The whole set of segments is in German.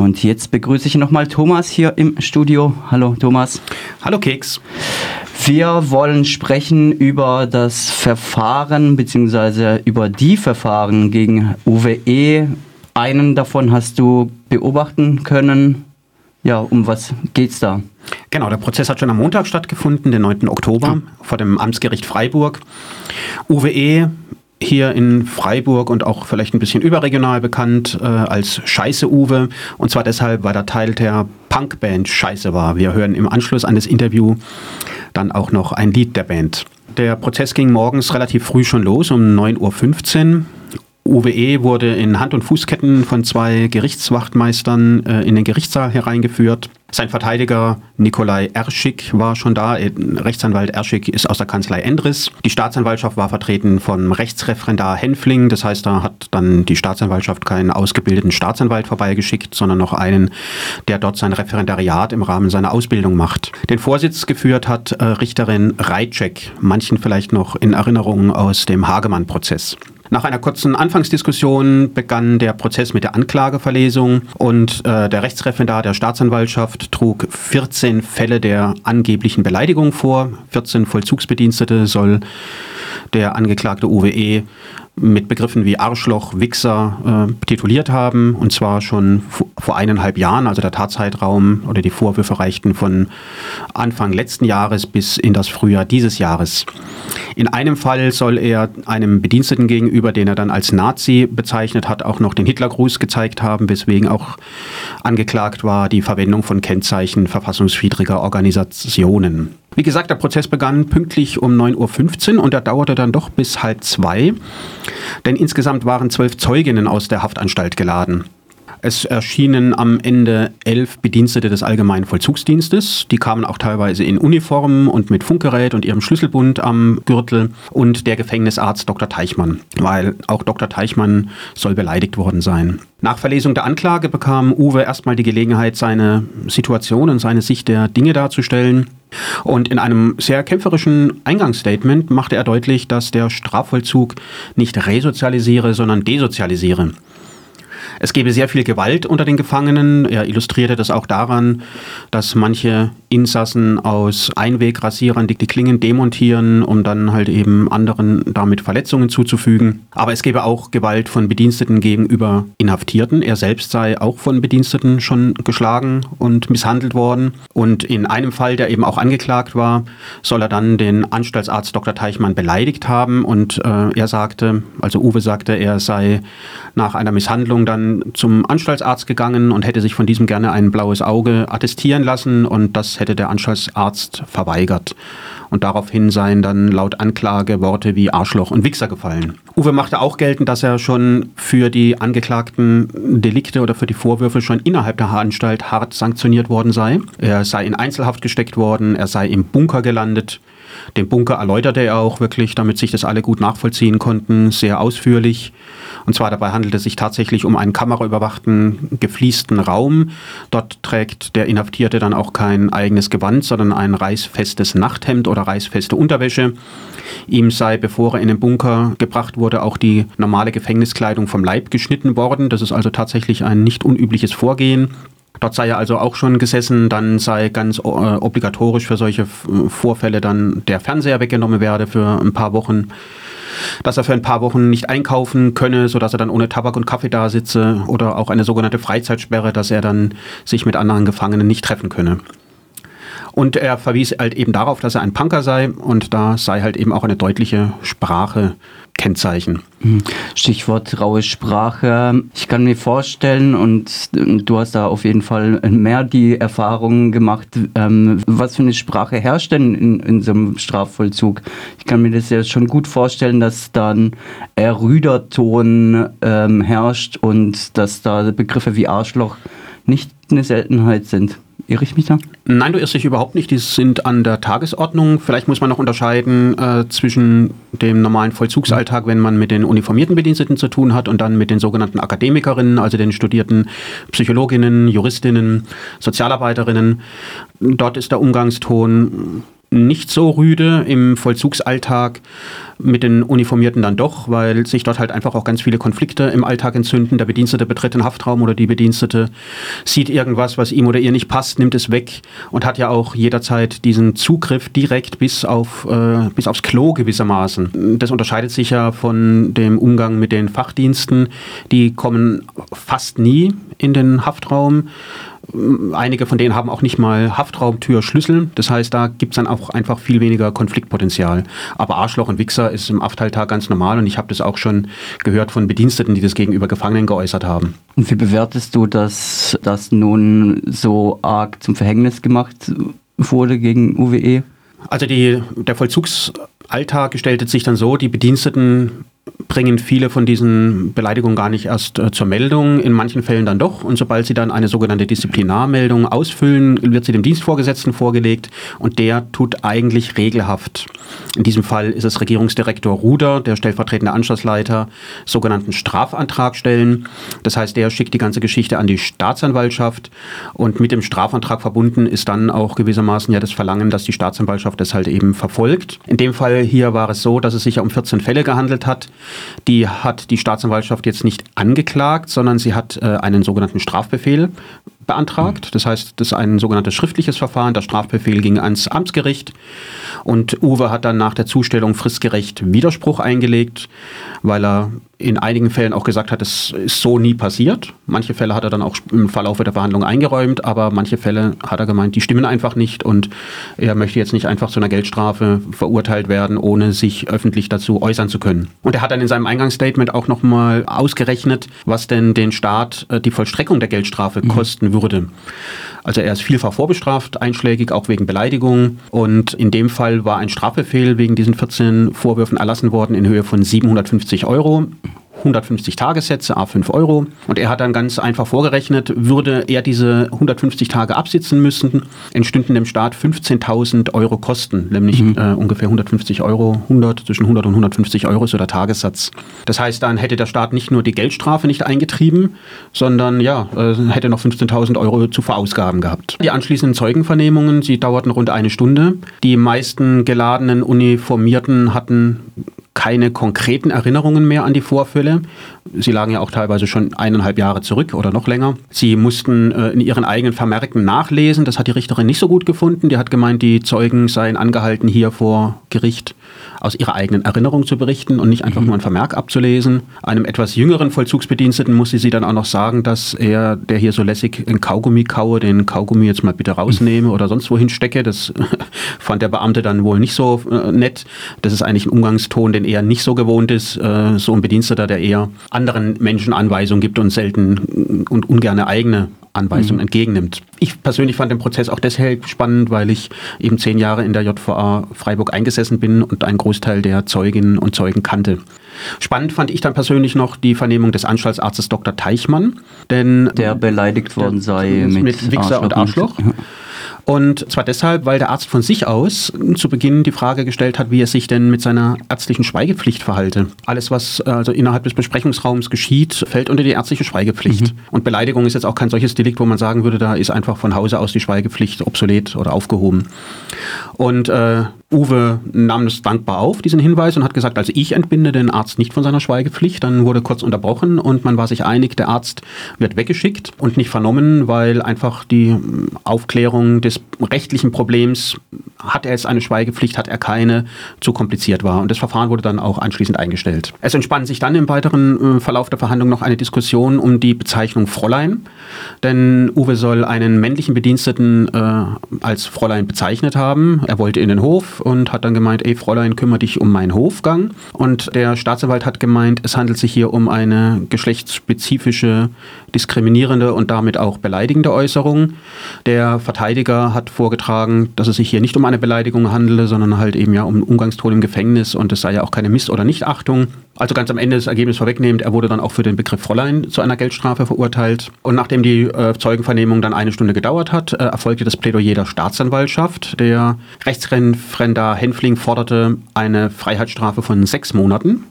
Und jetzt begrüße ich nochmal Thomas hier im Studio. Hallo Thomas. Hallo Keks. Wir wollen sprechen über das Verfahren bzw. über die Verfahren gegen UWE. Einen davon hast du beobachten können. Ja, um was geht's da? Genau, der Prozess hat schon am Montag stattgefunden, den 9. Oktober, ja. vor dem Amtsgericht Freiburg. UWE hier in Freiburg und auch vielleicht ein bisschen überregional bekannt äh, als Scheiße Uwe. Und zwar deshalb, weil der Teil der Punkband Scheiße war. Wir hören im Anschluss an das Interview dann auch noch ein Lied der Band. Der Prozess ging morgens relativ früh schon los, um 9.15 Uhr. UWE wurde in Hand- und Fußketten von zwei Gerichtswachtmeistern äh, in den Gerichtssaal hereingeführt. Sein Verteidiger Nikolai Erschig war schon da. Äh, Rechtsanwalt Erschig ist aus der Kanzlei Endres. Die Staatsanwaltschaft war vertreten von Rechtsreferendar Henfling. Das heißt, da hat dann die Staatsanwaltschaft keinen ausgebildeten Staatsanwalt vorbeigeschickt, sondern noch einen, der dort sein Referendariat im Rahmen seiner Ausbildung macht. Den Vorsitz geführt hat äh, Richterin Reitschek, manchen vielleicht noch in Erinnerung aus dem Hagemann-Prozess. Nach einer kurzen Anfangsdiskussion begann der Prozess mit der Anklageverlesung und äh, der Rechtsreferendar der Staatsanwaltschaft trug 14 Fälle der angeblichen Beleidigung vor. 14 Vollzugsbedienstete soll der Angeklagte UWE mit Begriffen wie Arschloch, Wichser äh, tituliert haben, und zwar schon vor eineinhalb Jahren, also der Tatzeitraum oder die Vorwürfe reichten von Anfang letzten Jahres bis in das Frühjahr dieses Jahres. In einem Fall soll er einem Bediensteten gegenüber, den er dann als Nazi bezeichnet hat, auch noch den Hitlergruß gezeigt haben, weswegen auch angeklagt war die Verwendung von Kennzeichen verfassungswidriger Organisationen. Wie gesagt, der Prozess begann pünktlich um 9.15 Uhr und er dauerte dann doch bis halb zwei, denn insgesamt waren zwölf Zeuginnen aus der Haftanstalt geladen. Es erschienen am Ende elf Bedienstete des Allgemeinen Vollzugsdienstes. Die kamen auch teilweise in Uniformen und mit Funkgerät und ihrem Schlüsselbund am Gürtel und der Gefängnisarzt Dr. Teichmann, weil auch Dr. Teichmann soll beleidigt worden sein. Nach Verlesung der Anklage bekam Uwe erstmal die Gelegenheit, seine Situation und seine Sicht der Dinge darzustellen. Und in einem sehr kämpferischen Eingangsstatement machte er deutlich, dass der Strafvollzug nicht resozialisiere, sondern desozialisiere. Es gebe sehr viel Gewalt unter den Gefangenen. Er illustrierte das auch daran, dass manche Insassen aus Einwegrasierern die, die Klingen demontieren, um dann halt eben anderen damit Verletzungen zuzufügen. Aber es gebe auch Gewalt von Bediensteten gegenüber Inhaftierten. Er selbst sei auch von Bediensteten schon geschlagen und misshandelt worden. Und in einem Fall, der eben auch angeklagt war, soll er dann den Anstaltsarzt Dr. Teichmann beleidigt haben. Und äh, er sagte, also Uwe sagte, er sei nach einer Misshandlung dann zum Anstaltsarzt gegangen und hätte sich von diesem gerne ein blaues Auge attestieren lassen und das hätte der Anstaltsarzt verweigert. Und daraufhin seien dann laut Anklage Worte wie Arschloch und Wichser gefallen. Uwe machte auch geltend, dass er schon für die angeklagten Delikte oder für die Vorwürfe schon innerhalb der Anstalt hart sanktioniert worden sei. Er sei in Einzelhaft gesteckt worden, er sei im Bunker gelandet. Den Bunker erläuterte er auch wirklich, damit sich das alle gut nachvollziehen konnten, sehr ausführlich. Und zwar dabei handelt es sich tatsächlich um einen kameraüberwachten, gefliesten Raum. Dort trägt der Inhaftierte dann auch kein eigenes Gewand, sondern ein reißfestes Nachthemd oder reißfeste Unterwäsche. Ihm sei, bevor er in den Bunker gebracht wurde, auch die normale Gefängniskleidung vom Leib geschnitten worden. Das ist also tatsächlich ein nicht unübliches Vorgehen. Dort sei er also auch schon gesessen, dann sei ganz äh, obligatorisch für solche Vorfälle dann der Fernseher weggenommen werde für ein paar Wochen dass er für ein paar Wochen nicht einkaufen könne, sodass er dann ohne Tabak und Kaffee da sitze oder auch eine sogenannte Freizeitsperre, dass er dann sich mit anderen Gefangenen nicht treffen könne. Und er verwies halt eben darauf, dass er ein Punker sei und da sei halt eben auch eine deutliche Sprache Kennzeichen. Hm. Stichwort raue Sprache. Ich kann mir vorstellen, und du hast da auf jeden Fall mehr die Erfahrungen gemacht, ähm, was für eine Sprache herrscht denn in, in so einem Strafvollzug. Ich kann mir das ja schon gut vorstellen, dass dann eher Rüderton ähm, herrscht und dass da Begriffe wie Arschloch nicht eine Seltenheit sind. Irre ich mich da? Nein, du irrst dich überhaupt nicht. Die sind an der Tagesordnung. Vielleicht muss man noch unterscheiden äh, zwischen dem normalen Vollzugsalltag, wenn man mit den uniformierten Bediensteten zu tun hat und dann mit den sogenannten Akademikerinnen, also den studierten Psychologinnen, Juristinnen, Sozialarbeiterinnen. Dort ist der Umgangston nicht so rüde im Vollzugsalltag mit den Uniformierten dann doch, weil sich dort halt einfach auch ganz viele Konflikte im Alltag entzünden. Der Bedienstete betritt den Haftraum oder die Bedienstete sieht irgendwas, was ihm oder ihr nicht passt, nimmt es weg und hat ja auch jederzeit diesen Zugriff direkt bis, auf, äh, bis aufs Klo gewissermaßen. Das unterscheidet sich ja von dem Umgang mit den Fachdiensten. Die kommen fast nie in den Haftraum Einige von denen haben auch nicht mal Haftraumtürschlüssel. Das heißt, da gibt es dann auch einfach viel weniger Konfliktpotenzial. Aber Arschloch und Wichser ist im Aftalltag ganz normal und ich habe das auch schon gehört von Bediensteten, die das gegenüber Gefangenen geäußert haben. Und wie bewertest du, dass das nun so arg zum Verhängnis gemacht wurde gegen UWE? Also die, der Vollzugsalltag gestaltet sich dann so, die Bediensteten bringen viele von diesen Beleidigungen gar nicht erst äh, zur Meldung, in manchen Fällen dann doch. Und sobald sie dann eine sogenannte Disziplinarmeldung ausfüllen, wird sie dem Dienstvorgesetzten vorgelegt und der tut eigentlich regelhaft. In diesem Fall ist es Regierungsdirektor Ruder, der stellvertretende Anschlussleiter, sogenannten Strafantrag stellen. Das heißt, der schickt die ganze Geschichte an die Staatsanwaltschaft und mit dem Strafantrag verbunden ist dann auch gewissermaßen ja das Verlangen, dass die Staatsanwaltschaft das halt eben verfolgt. In dem Fall hier war es so, dass es sich ja um 14 Fälle gehandelt hat. Die hat die Staatsanwaltschaft jetzt nicht angeklagt, sondern sie hat äh, einen sogenannten Strafbefehl beantragt. Das heißt, das ist ein sogenanntes schriftliches Verfahren. Der Strafbefehl ging ans Amtsgericht und Uwe hat dann nach der Zustellung fristgerecht Widerspruch eingelegt, weil er in einigen Fällen auch gesagt hat, es ist so nie passiert. Manche Fälle hat er dann auch im Verlauf der Verhandlung eingeräumt, aber manche Fälle hat er gemeint, die stimmen einfach nicht und er möchte jetzt nicht einfach zu einer Geldstrafe verurteilt werden, ohne sich öffentlich dazu äußern zu können. Und er hat dann in seinem Eingangsstatement auch nochmal ausgerechnet, was denn den Staat äh, die Vollstreckung der Geldstrafe mhm. kosten würde. Also er ist vielfach vorbestraft, einschlägig, auch wegen Beleidigung. Und in dem Fall war ein Strafbefehl wegen diesen 14 Vorwürfen erlassen worden in Höhe von 750 Euro. 150 Tagessätze, A5 Euro. Und er hat dann ganz einfach vorgerechnet, würde er diese 150 Tage absitzen müssen, entstünden dem Staat 15.000 Euro Kosten, nämlich mhm. äh, ungefähr 150 Euro, 100, zwischen 100 und 150 Euro ist so der Tagessatz. Das heißt, dann hätte der Staat nicht nur die Geldstrafe nicht eingetrieben, sondern ja, äh, hätte noch 15.000 Euro zu verausgaben gehabt. Die anschließenden Zeugenvernehmungen, sie dauerten rund eine Stunde. Die meisten geladenen Uniformierten hatten keine konkreten Erinnerungen mehr an die Vorfälle. Sie lagen ja auch teilweise schon eineinhalb Jahre zurück oder noch länger. Sie mussten äh, in ihren eigenen Vermerken nachlesen. Das hat die Richterin nicht so gut gefunden. Die hat gemeint, die Zeugen seien angehalten, hier vor Gericht aus ihrer eigenen Erinnerung zu berichten und nicht einfach mhm. nur ein Vermerk abzulesen. Einem etwas jüngeren Vollzugsbediensteten musste sie dann auch noch sagen, dass er, der hier so lässig ein Kaugummi kaue, den Kaugummi jetzt mal bitte rausnehme mhm. oder sonst wohin stecke. Das fand der Beamte dann wohl nicht so äh, nett. Das ist eigentlich ein Umgangston, den er nicht so gewohnt ist. Äh, so ein Bediensteter, der eher anderen Menschen Anweisungen gibt und selten und ungerne eigene Anweisungen mhm. entgegennimmt. Ich persönlich fand den Prozess auch deshalb spannend, weil ich eben zehn Jahre in der JVA Freiburg eingesessen bin und einen Großteil der Zeuginnen und Zeugen kannte. Spannend fand ich dann persönlich noch die Vernehmung des Anstaltsarztes Dr. Teichmann, denn der beleidigt worden sei mit, mit Wichser Arschloch und Arschloch. Und zwar deshalb, weil der Arzt von sich aus zu Beginn die Frage gestellt hat, wie er sich denn mit seiner ärztlichen Schweigepflicht verhalte. Alles, was also innerhalb des Besprechungsraums geschieht, fällt unter die ärztliche Schweigepflicht. Mhm. Und Beleidigung ist jetzt auch kein solches Delikt, wo man sagen würde, da ist einfach von Hause aus die Schweigepflicht obsolet oder aufgehoben. Und äh, Uwe nahm es dankbar auf, diesen Hinweis, und hat gesagt, also ich entbinde den Arzt nicht von seiner Schweigepflicht. Dann wurde kurz unterbrochen und man war sich einig, der Arzt wird weggeschickt und nicht vernommen, weil einfach die Aufklärung des rechtlichen Problems, hat er jetzt eine Schweigepflicht, hat er keine, zu kompliziert war. Und das Verfahren wurde dann auch anschließend eingestellt. Es entspann sich dann im weiteren äh, Verlauf der Verhandlung noch eine Diskussion um die Bezeichnung Fräulein. Denn Uwe soll einen männlichen Bediensteten äh, als Fräulein bezeichnet haben. Er wollte in den Hof und hat dann gemeint, ey Fräulein, kümmere dich um meinen Hofgang. Und der Staatsanwalt hat gemeint, es handelt sich hier um eine geschlechtsspezifische, diskriminierende und damit auch beleidigende Äußerung. Der Verteidiger hat vorgetragen, dass es sich hier nicht um eine Beleidigung handele, sondern halt eben ja um Umgangston im Gefängnis und es sei ja auch keine Miss- oder Nichtachtung. Also ganz am Ende das Ergebnis vorwegnehmend, er wurde dann auch für den Begriff Fräulein zu einer Geldstrafe verurteilt. Und nachdem die äh, Zeugenvernehmung dann eine Stunde gedauert hat, äh, erfolgte das Plädoyer der Staatsanwaltschaft. Der Rechtsreferendar Henfling forderte eine Freiheitsstrafe von sechs Monaten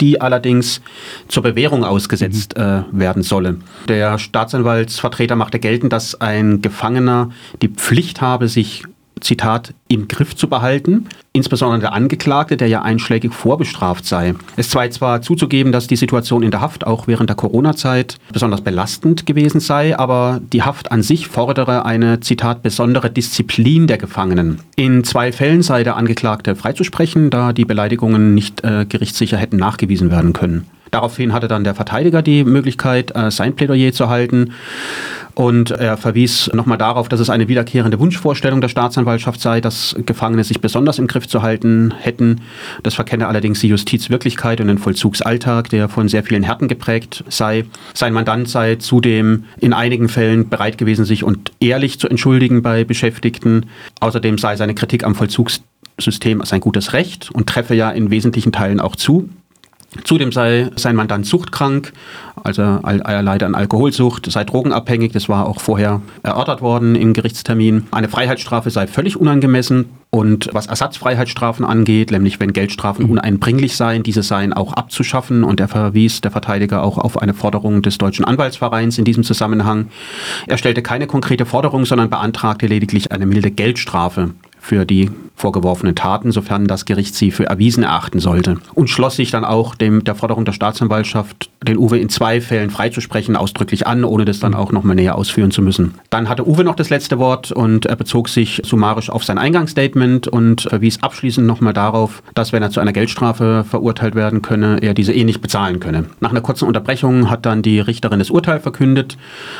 die allerdings zur Bewährung ausgesetzt mhm. äh, werden solle. Der Staatsanwaltsvertreter machte geltend, dass ein Gefangener die Pflicht habe, sich Zitat, im Griff zu behalten. Insbesondere der Angeklagte, der ja einschlägig vorbestraft sei. Es sei zwar zuzugeben, dass die Situation in der Haft auch während der Corona-Zeit besonders belastend gewesen sei, aber die Haft an sich fordere eine, Zitat, besondere Disziplin der Gefangenen. In zwei Fällen sei der Angeklagte freizusprechen, da die Beleidigungen nicht äh, gerichtssicher hätten nachgewiesen werden können. Daraufhin hatte dann der Verteidiger die Möglichkeit, äh, sein Plädoyer zu halten. Und er verwies nochmal darauf, dass es eine wiederkehrende Wunschvorstellung der Staatsanwaltschaft sei, dass Gefangene sich besonders im Griff zu halten hätten. Das verkenne allerdings die Justizwirklichkeit und den Vollzugsalltag, der von sehr vielen Härten geprägt sei. Sein Mandant sei zudem in einigen Fällen bereit gewesen, sich und ehrlich zu entschuldigen bei Beschäftigten. Außerdem sei seine Kritik am Vollzugssystem sein gutes Recht und treffe ja in wesentlichen Teilen auch zu. Zudem sei sein Mandant suchtkrank, also er leide an Alkoholsucht, sei drogenabhängig, das war auch vorher erörtert worden im Gerichtstermin. Eine Freiheitsstrafe sei völlig unangemessen und was Ersatzfreiheitsstrafen angeht, nämlich wenn Geldstrafen uneinbringlich seien, diese seien auch abzuschaffen und er verwies der Verteidiger auch auf eine Forderung des Deutschen Anwaltsvereins in diesem Zusammenhang. Er stellte keine konkrete Forderung, sondern beantragte lediglich eine milde Geldstrafe für die vorgeworfenen Taten, sofern das Gericht sie für erwiesen erachten sollte. Und schloss sich dann auch dem, der Forderung der Staatsanwaltschaft, den Uwe in zwei Fällen freizusprechen, ausdrücklich an, ohne das dann auch nochmal näher ausführen zu müssen. Dann hatte Uwe noch das letzte Wort und er bezog sich summarisch auf sein Eingangsstatement und verwies abschließend nochmal darauf, dass wenn er zu einer Geldstrafe verurteilt werden könne, er diese eh nicht bezahlen könne. Nach einer kurzen Unterbrechung hat dann die Richterin das Urteil verkündet.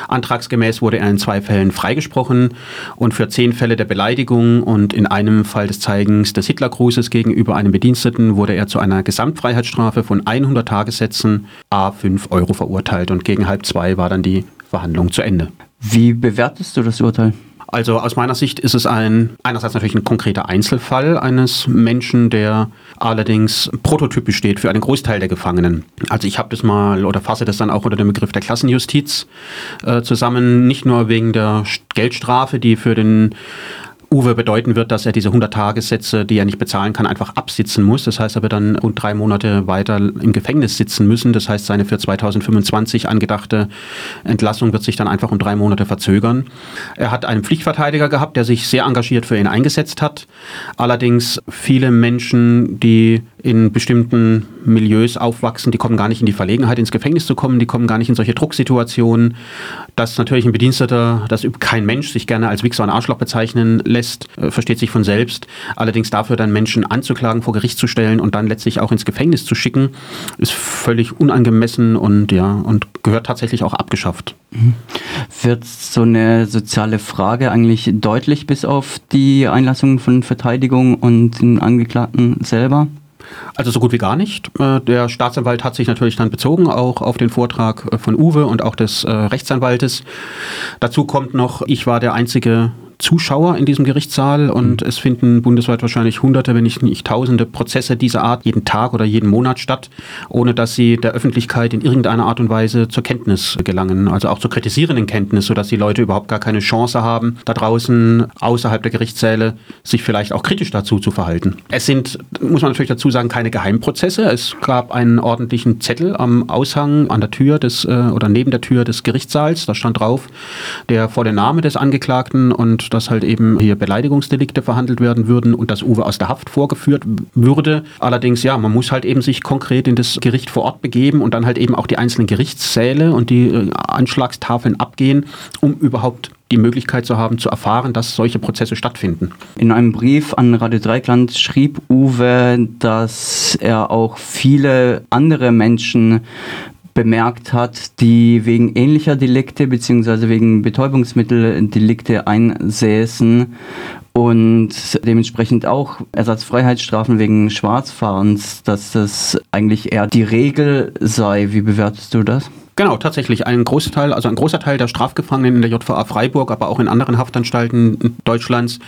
Antragsgemäß wurde er in zwei Fällen freigesprochen und für zehn Fälle der Beleidigung und in einem Fall des Zeigens des Hitlergrußes gegenüber einem Bediensteten wurde er zu einer Gesamtfreiheitsstrafe von 100 Tagessätzen a 5 Euro verurteilt und gegen halb zwei war dann die Verhandlung zu Ende. Wie bewertest du das Urteil? Also aus meiner Sicht ist es ein einerseits natürlich ein konkreter Einzelfall eines Menschen, der allerdings prototypisch steht für einen Großteil der Gefangenen. Also ich habe das mal oder fasse das dann auch unter dem Begriff der Klassenjustiz äh, zusammen, nicht nur wegen der Geldstrafe, die für den Uwe bedeuten wird, dass er diese 100 Tagessätze, die er nicht bezahlen kann, einfach absitzen muss. Das heißt, er wird dann rund drei Monate weiter im Gefängnis sitzen müssen. Das heißt, seine für 2025 angedachte Entlassung wird sich dann einfach um drei Monate verzögern. Er hat einen Pflichtverteidiger gehabt, der sich sehr engagiert für ihn eingesetzt hat. Allerdings viele Menschen, die in bestimmten Milieus aufwachsen, die kommen gar nicht in die Verlegenheit, ins Gefängnis zu kommen, die kommen gar nicht in solche Drucksituationen. Dass natürlich ein Bediensteter, dass kein Mensch sich gerne als Wichser und Arschloch bezeichnen lässt, äh, versteht sich von selbst. Allerdings dafür dann Menschen anzuklagen, vor Gericht zu stellen und dann letztlich auch ins Gefängnis zu schicken, ist völlig unangemessen und ja, und gehört tatsächlich auch abgeschafft. Mhm. Wird so eine soziale Frage eigentlich deutlich bis auf die Einlassung von Verteidigung und den Angeklagten selber? Also so gut wie gar nicht. Äh, der Staatsanwalt hat sich natürlich dann bezogen auch auf den Vortrag äh, von Uwe und auch des Rechtsanwaltes. Dazu kommt noch, ich war der einzige Zuschauer in diesem Gerichtssaal und mhm. es finden bundesweit wahrscheinlich hunderte, wenn nicht, nicht tausende Prozesse dieser Art jeden Tag oder jeden Monat statt, ohne dass sie der Öffentlichkeit in irgendeiner Art und Weise zur Kenntnis gelangen, also auch zur kritisierenden Kenntnis, sodass die Leute überhaupt gar keine Chance haben, da draußen außerhalb der Gerichtssäle sich vielleicht auch kritisch dazu zu verhalten. Es sind, muss man natürlich dazu sagen, keine Geheimprozesse. Es gab einen ordentlichen Zettel am Aushang an der Tür des äh, oder neben der Tür des Gerichtssaals, da stand drauf der vor der Name des Angeklagten und dass halt eben hier Beleidigungsdelikte verhandelt werden würden und dass Uwe aus der Haft vorgeführt würde. Allerdings, ja, man muss halt eben sich konkret in das Gericht vor Ort begeben und dann halt eben auch die einzelnen Gerichtssäle und die äh, Anschlagstafeln abgehen, um überhaupt die Möglichkeit zu haben, zu erfahren, dass solche Prozesse stattfinden. In einem Brief an Radio Dreikland schrieb Uwe, dass er auch viele andere Menschen bemerkt hat, die wegen ähnlicher Delikte bzw. wegen Betäubungsmitteldelikte einsäßen und dementsprechend auch Ersatzfreiheitsstrafen wegen Schwarzfahrens, dass das eigentlich eher die Regel sei. Wie bewertest du das? Genau, tatsächlich. Ein großer Teil, also ein großer Teil der Strafgefangenen in der JVA Freiburg, aber auch in anderen Haftanstalten Deutschlands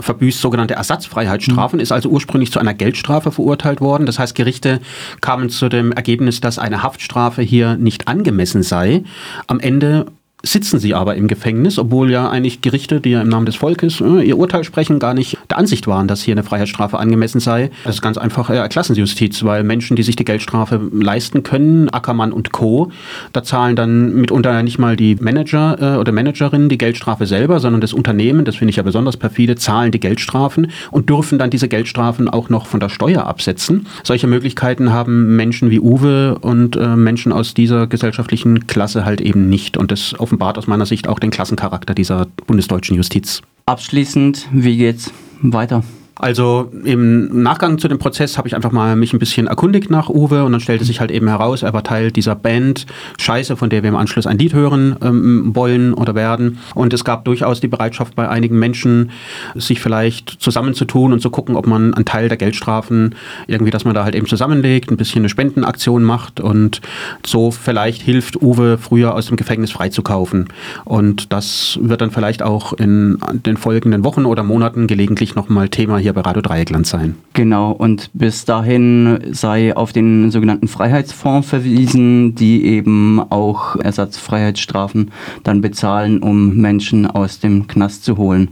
verbüßt sogenannte Ersatzfreiheitsstrafen, mhm. ist also ursprünglich zu einer Geldstrafe verurteilt worden. Das heißt, Gerichte kamen zu dem Ergebnis, dass eine Haftstrafe hier nicht angemessen sei. Am Ende sitzen sie aber im Gefängnis, obwohl ja eigentlich Gerichte, die ja im Namen des Volkes äh, ihr Urteil sprechen, gar nicht der Ansicht waren, dass hier eine Freiheitsstrafe angemessen sei. Das ist ganz einfach äh, Klassensjustiz, weil Menschen, die sich die Geldstrafe leisten können, Ackermann und Co., da zahlen dann mitunter nicht mal die Manager äh, oder Managerinnen die Geldstrafe selber, sondern das Unternehmen, das finde ich ja besonders perfide, zahlen die Geldstrafen und dürfen dann diese Geldstrafen auch noch von der Steuer absetzen. Solche Möglichkeiten haben Menschen wie Uwe und äh, Menschen aus dieser gesellschaftlichen Klasse halt eben nicht. Und das offenbart aus meiner Sicht auch den Klassencharakter dieser bundesdeutschen Justiz. Abschließend, wie geht's weiter? Also im Nachgang zu dem Prozess habe ich einfach mal mich ein bisschen erkundigt nach Uwe und dann stellte sich halt eben heraus, er war Teil dieser Band Scheiße, von der wir im Anschluss ein Lied hören ähm, wollen oder werden. Und es gab durchaus die Bereitschaft bei einigen Menschen, sich vielleicht zusammenzutun und zu gucken, ob man einen Teil der Geldstrafen irgendwie, dass man da halt eben zusammenlegt, ein bisschen eine Spendenaktion macht und so vielleicht hilft Uwe früher aus dem Gefängnis freizukaufen. Und das wird dann vielleicht auch in den folgenden Wochen oder Monaten gelegentlich nochmal Thema hier bei Radio Dreieckland sein. Genau, und bis dahin sei auf den sogenannten Freiheitsfonds verwiesen, die eben auch Ersatzfreiheitsstrafen dann bezahlen, um Menschen aus dem Knast zu holen.